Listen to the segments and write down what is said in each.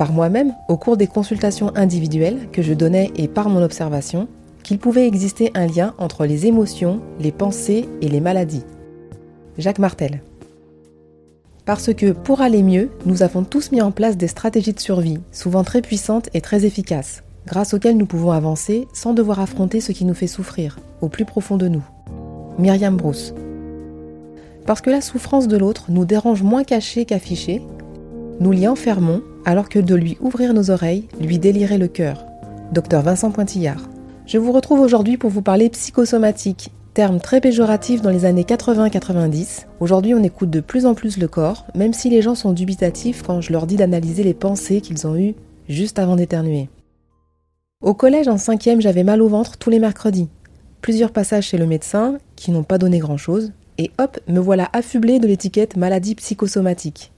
par moi-même, au cours des consultations individuelles que je donnais et par mon observation, qu'il pouvait exister un lien entre les émotions, les pensées et les maladies. Jacques Martel. Parce que pour aller mieux, nous avons tous mis en place des stratégies de survie, souvent très puissantes et très efficaces, grâce auxquelles nous pouvons avancer sans devoir affronter ce qui nous fait souffrir, au plus profond de nous. Myriam Bruce. Parce que la souffrance de l'autre nous dérange moins caché qu'affiché, nous l'y enfermons alors que de lui ouvrir nos oreilles lui délirait le cœur. Docteur Vincent Pointillard. Je vous retrouve aujourd'hui pour vous parler psychosomatique, terme très péjoratif dans les années 80-90. Aujourd'hui, on écoute de plus en plus le corps, même si les gens sont dubitatifs quand je leur dis d'analyser les pensées qu'ils ont eues juste avant d'éternuer. Au collège, en cinquième, j'avais mal au ventre tous les mercredis. Plusieurs passages chez le médecin, qui n'ont pas donné grand-chose, et hop, me voilà affublé de l'étiquette maladie psychosomatique.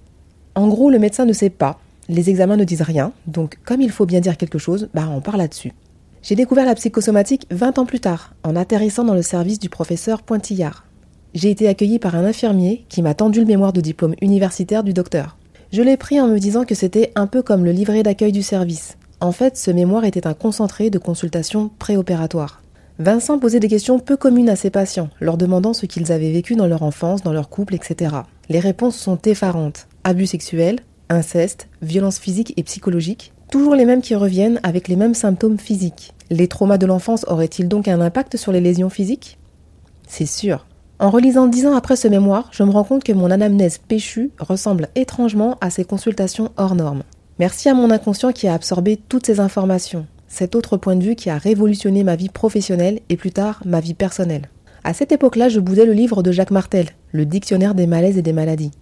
En gros, le médecin ne sait pas, les examens ne disent rien, donc comme il faut bien dire quelque chose, bah on parle là-dessus. J'ai découvert la psychosomatique 20 ans plus tard, en atterrissant dans le service du professeur Pointillard. J'ai été accueilli par un infirmier qui m'a tendu le mémoire de diplôme universitaire du docteur. Je l'ai pris en me disant que c'était un peu comme le livret d'accueil du service. En fait, ce mémoire était un concentré de consultations préopératoires. Vincent posait des questions peu communes à ses patients, leur demandant ce qu'ils avaient vécu dans leur enfance, dans leur couple, etc. Les réponses sont effarantes. Abus sexuels, inceste, violence physique et psychologique, toujours les mêmes qui reviennent avec les mêmes symptômes physiques. Les traumas de l'enfance auraient-ils donc un impact sur les lésions physiques? C'est sûr. En relisant dix ans après ce mémoire, je me rends compte que mon anamnèse péchue ressemble étrangement à ces consultations hors normes. Merci à mon inconscient qui a absorbé toutes ces informations, cet autre point de vue qui a révolutionné ma vie professionnelle et plus tard ma vie personnelle. À cette époque-là, je boudais le livre de Jacques Martel, le dictionnaire des malaises et des maladies.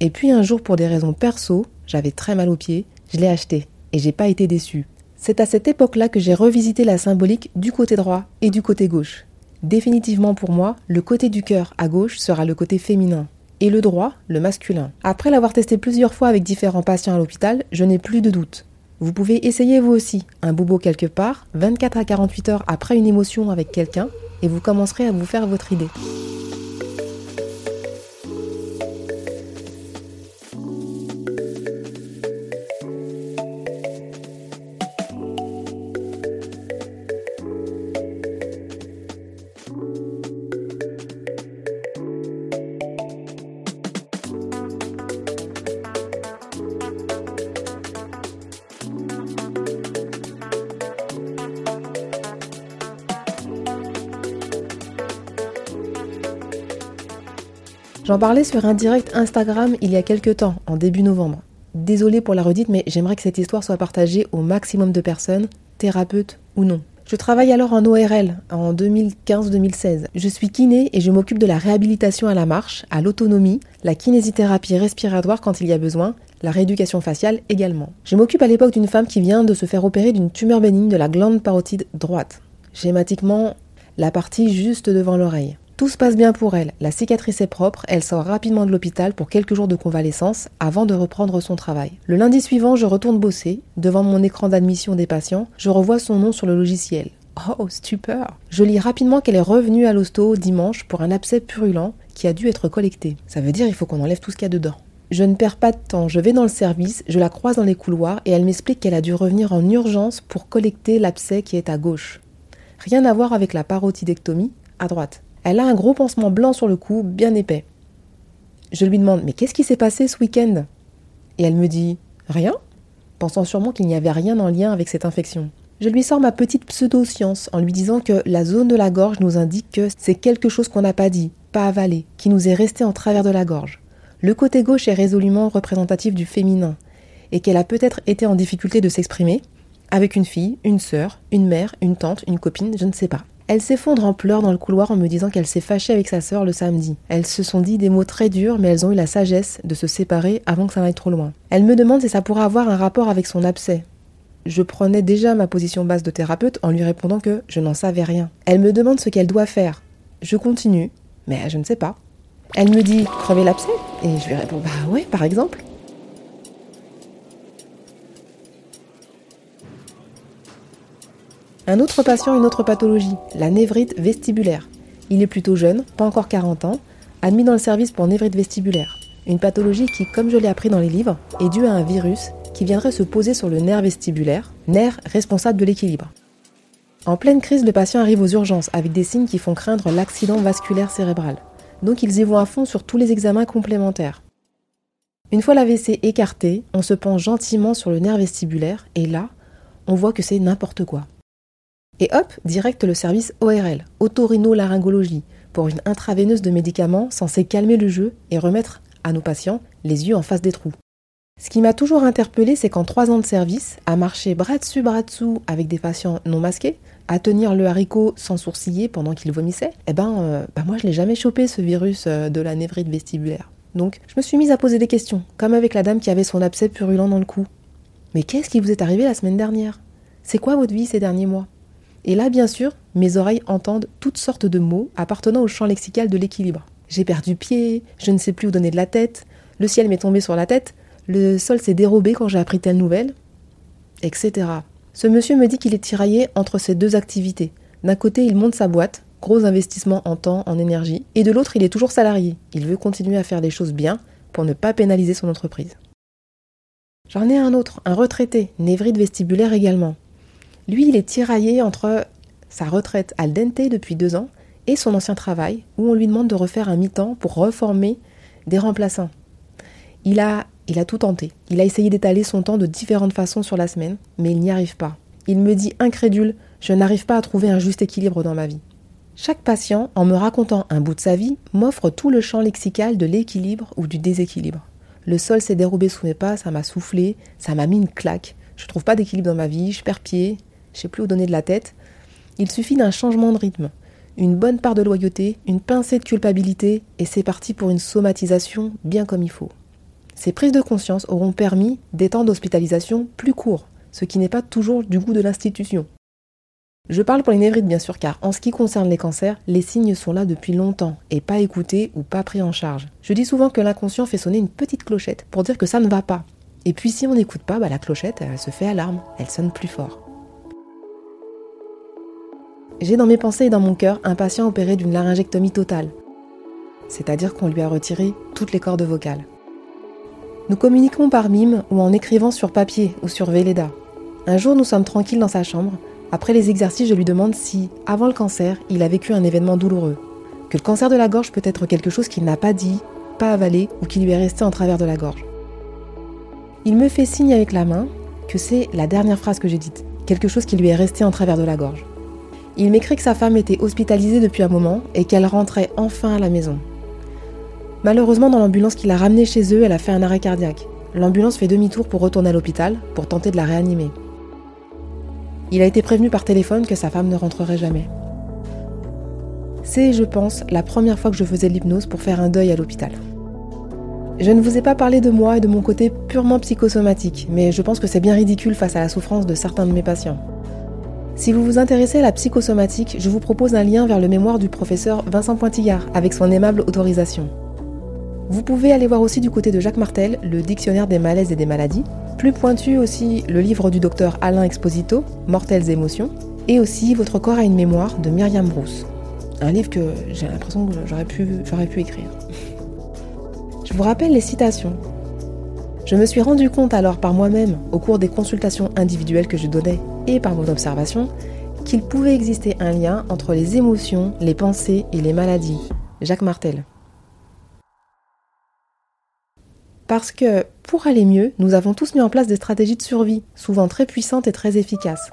Et puis un jour, pour des raisons perso, j'avais très mal aux pieds, je l'ai acheté et j'ai pas été déçu. C'est à cette époque-là que j'ai revisité la symbolique du côté droit et du côté gauche. Définitivement pour moi, le côté du cœur à gauche sera le côté féminin et le droit le masculin. Après l'avoir testé plusieurs fois avec différents patients à l'hôpital, je n'ai plus de doute. Vous pouvez essayer vous aussi un bobo quelque part, 24 à 48 heures après une émotion avec quelqu'un, et vous commencerez à vous faire votre idée. J'en parlais sur un direct Instagram il y a quelques temps, en début novembre. Désolée pour la redite, mais j'aimerais que cette histoire soit partagée au maximum de personnes, thérapeutes ou non. Je travaille alors en ORL en 2015-2016. Je suis kiné et je m'occupe de la réhabilitation à la marche, à l'autonomie, la kinésithérapie respiratoire quand il y a besoin, la rééducation faciale également. Je m'occupe à l'époque d'une femme qui vient de se faire opérer d'une tumeur bénigne de la glande parotide droite. Schématiquement, la partie juste devant l'oreille. Tout se passe bien pour elle, la cicatrice est propre, elle sort rapidement de l'hôpital pour quelques jours de convalescence avant de reprendre son travail. Le lundi suivant, je retourne bosser. Devant mon écran d'admission des patients, je revois son nom sur le logiciel. Oh, stupeur Je lis rapidement qu'elle est revenue à l'hosto dimanche pour un abcès purulent qui a dû être collecté. Ça veut dire il faut qu'on enlève tout ce qu'il y a dedans. Je ne perds pas de temps, je vais dans le service, je la croise dans les couloirs et elle m'explique qu'elle a dû revenir en urgence pour collecter l'abcès qui est à gauche. Rien à voir avec la parotidectomie à droite. Elle a un gros pansement blanc sur le cou, bien épais. Je lui demande Mais qu'est-ce qui s'est passé ce week-end? Et elle me dit Rien, pensant sûrement qu'il n'y avait rien en lien avec cette infection. Je lui sors ma petite pseudo-science en lui disant que la zone de la gorge nous indique que c'est quelque chose qu'on n'a pas dit, pas avalé, qui nous est resté en travers de la gorge. Le côté gauche est résolument représentatif du féminin, et qu'elle a peut-être été en difficulté de s'exprimer, avec une fille, une sœur, une mère, une tante, une copine, je ne sais pas. Elle s'effondre en pleurs dans le couloir en me disant qu'elle s'est fâchée avec sa sœur le samedi. Elles se sont dit des mots très durs, mais elles ont eu la sagesse de se séparer avant que ça n'aille trop loin. Elle me demande si ça pourrait avoir un rapport avec son abcès. je prenais déjà ma position basse de thérapeute en lui répondant que je n'en savais rien. Elle me demande ce qu'elle doit faire. Je continue, mais je ne sais pas. Elle me dit crever l'abcès? Et je lui réponds bah ouais, par exemple. Un autre patient, une autre pathologie, la névrite vestibulaire. Il est plutôt jeune, pas encore 40 ans, admis dans le service pour névrite vestibulaire. Une pathologie qui, comme je l'ai appris dans les livres, est due à un virus qui viendrait se poser sur le nerf vestibulaire, nerf responsable de l'équilibre. En pleine crise, le patient arrive aux urgences avec des signes qui font craindre l'accident vasculaire cérébral. Donc ils y vont à fond sur tous les examens complémentaires. Une fois l'AVC écarté, on se penche gentiment sur le nerf vestibulaire et là, on voit que c'est n'importe quoi. Et hop, direct le service ORL, otorino-laryngologie, pour une intraveineuse de médicaments censés calmer le jeu et remettre à nos patients les yeux en face des trous. Ce qui m'a toujours interpellé, c'est qu'en trois ans de service, à marcher bras dessus bras dessous avec des patients non masqués, à tenir le haricot sans sourciller pendant qu'il vomissait, eh ben, euh, bah moi je l'ai jamais chopé ce virus euh, de la névrite vestibulaire. Donc je me suis mise à poser des questions, comme avec la dame qui avait son abcès purulent dans le cou. Mais qu'est-ce qui vous est arrivé la semaine dernière? C'est quoi votre vie ces derniers mois? Et là, bien sûr, mes oreilles entendent toutes sortes de mots appartenant au champ lexical de l'équilibre. J'ai perdu pied, je ne sais plus où donner de la tête, le ciel m'est tombé sur la tête, le sol s'est dérobé quand j'ai appris telle nouvelle, etc. Ce monsieur me dit qu'il est tiraillé entre ces deux activités. D'un côté, il monte sa boîte, gros investissement en temps, en énergie, et de l'autre, il est toujours salarié. Il veut continuer à faire des choses bien pour ne pas pénaliser son entreprise. J'en ai un autre, un retraité, névrite vestibulaire également. Lui, il est tiraillé entre sa retraite al dente depuis deux ans et son ancien travail, où on lui demande de refaire un mi-temps pour reformer des remplaçants. Il a, il a tout tenté. Il a essayé d'étaler son temps de différentes façons sur la semaine, mais il n'y arrive pas. Il me dit incrédule, je n'arrive pas à trouver un juste équilibre dans ma vie. Chaque patient, en me racontant un bout de sa vie, m'offre tout le champ lexical de l'équilibre ou du déséquilibre. Le sol s'est dérobé sous mes pas, ça m'a soufflé, ça m'a mis une claque. Je trouve pas d'équilibre dans ma vie, je perds pied, je sais plus où donner de la tête. Il suffit d'un changement de rythme, une bonne part de loyauté, une pincée de culpabilité, et c'est parti pour une somatisation bien comme il faut. Ces prises de conscience auront permis des temps d'hospitalisation plus courts, ce qui n'est pas toujours du goût de l'institution. Je parle pour les névrites bien sûr, car en ce qui concerne les cancers, les signes sont là depuis longtemps et pas écoutés ou pas pris en charge. Je dis souvent que l'inconscient fait sonner une petite clochette pour dire que ça ne va pas. Et puis si on n'écoute pas, bah, la clochette, elle se fait alarme, elle sonne plus fort. J'ai dans mes pensées et dans mon cœur un patient opéré d'une laryngectomie totale, c'est-à-dire qu'on lui a retiré toutes les cordes vocales. Nous communiquons par mime ou en écrivant sur papier ou sur Véleda. Un jour, nous sommes tranquilles dans sa chambre. Après les exercices, je lui demande si, avant le cancer, il a vécu un événement douloureux. Que le cancer de la gorge peut être quelque chose qu'il n'a pas dit, pas avalé ou qui lui est resté en travers de la gorge. Il me fait signe avec la main que c'est la dernière phrase que j'ai dite, quelque chose qui lui est resté en travers de la gorge. Il m'écrit que sa femme était hospitalisée depuis un moment et qu'elle rentrait enfin à la maison. Malheureusement, dans l'ambulance qui l'a ramenée chez eux, elle a fait un arrêt cardiaque. L'ambulance fait demi-tour pour retourner à l'hôpital pour tenter de la réanimer. Il a été prévenu par téléphone que sa femme ne rentrerait jamais. C'est, je pense, la première fois que je faisais l'hypnose pour faire un deuil à l'hôpital. Je ne vous ai pas parlé de moi et de mon côté purement psychosomatique, mais je pense que c'est bien ridicule face à la souffrance de certains de mes patients. Si vous vous intéressez à la psychosomatique, je vous propose un lien vers le mémoire du professeur Vincent Pointillard avec son aimable autorisation. Vous pouvez aller voir aussi du côté de Jacques Martel le Dictionnaire des malaises et des maladies, plus pointu aussi le livre du docteur Alain Exposito, Mortelles émotions, et aussi Votre corps a une mémoire de Myriam Brousse. Un livre que j'ai l'impression que j'aurais pu, j'aurais pu écrire. Je vous rappelle les citations. Je me suis rendu compte alors par moi-même, au cours des consultations individuelles que je donnais et par mon observation, qu'il pouvait exister un lien entre les émotions, les pensées et les maladies. Jacques Martel. Parce que, pour aller mieux, nous avons tous mis en place des stratégies de survie, souvent très puissantes et très efficaces,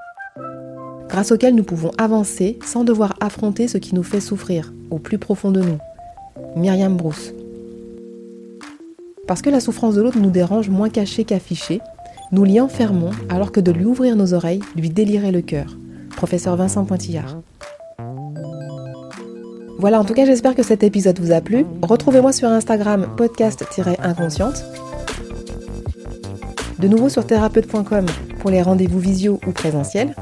grâce auxquelles nous pouvons avancer sans devoir affronter ce qui nous fait souffrir, au plus profond de nous. Myriam Brousse. Parce que la souffrance de l'autre nous dérange moins cachée qu'affichée, nous l'y enfermons alors que de lui ouvrir nos oreilles lui délirait le cœur. Professeur Vincent Pointillard. Voilà, en tout cas, j'espère que cet épisode vous a plu. Retrouvez-moi sur Instagram podcast-inconsciente. De nouveau sur thérapeute.com pour les rendez-vous visio ou présentiels.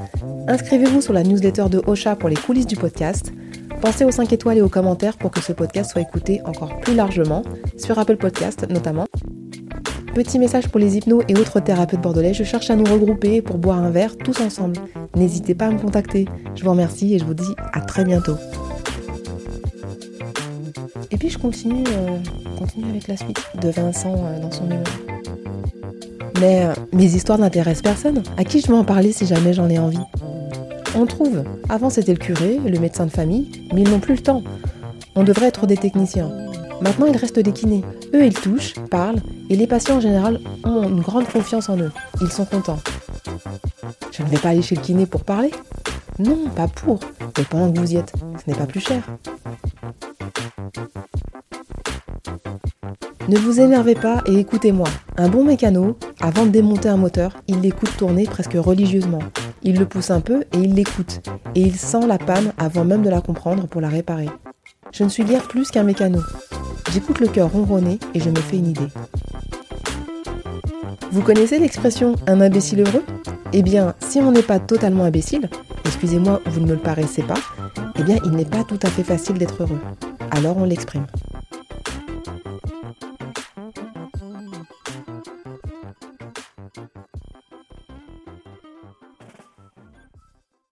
Inscrivez-vous sur la newsletter de Ocha pour les coulisses du podcast. Pensez aux 5 étoiles et aux commentaires pour que ce podcast soit écouté encore plus largement, sur Apple Podcast notamment. Petit message pour les hypnos et autres thérapeutes bordelais, je cherche à nous regrouper pour boire un verre tous ensemble. N'hésitez pas à me contacter. Je vous remercie et je vous dis à très bientôt. Et puis je continue, euh, avec la suite de Vincent euh, dans son numéro. Mais euh, mes histoires n'intéressent personne. À qui je vais en parler si jamais j'en ai envie? On trouve. Avant c'était le curé, le médecin de famille, mais ils n'ont plus le temps. On devrait être des techniciens. Maintenant, il reste des kinés. Eux, ils touchent, parlent, et les patients en général ont une grande confiance en eux. Ils sont contents. Je ne vais pas aller chez le kiné pour parler Non, pas pour. Mais pendant que vous ce n'est pas plus cher. Ne vous énervez pas et écoutez-moi. Un bon mécano, avant de démonter un moteur, il l'écoute tourner presque religieusement. Il le pousse un peu et il l'écoute. Et il sent la panne avant même de la comprendre pour la réparer. Je ne suis guère plus qu'un mécano. J'écoute le cœur ronronner et je me fais une idée. Vous connaissez l'expression un imbécile heureux Eh bien, si on n'est pas totalement imbécile, excusez-moi, vous ne me le paraissez pas, eh bien, il n'est pas tout à fait facile d'être heureux. Alors on l'exprime.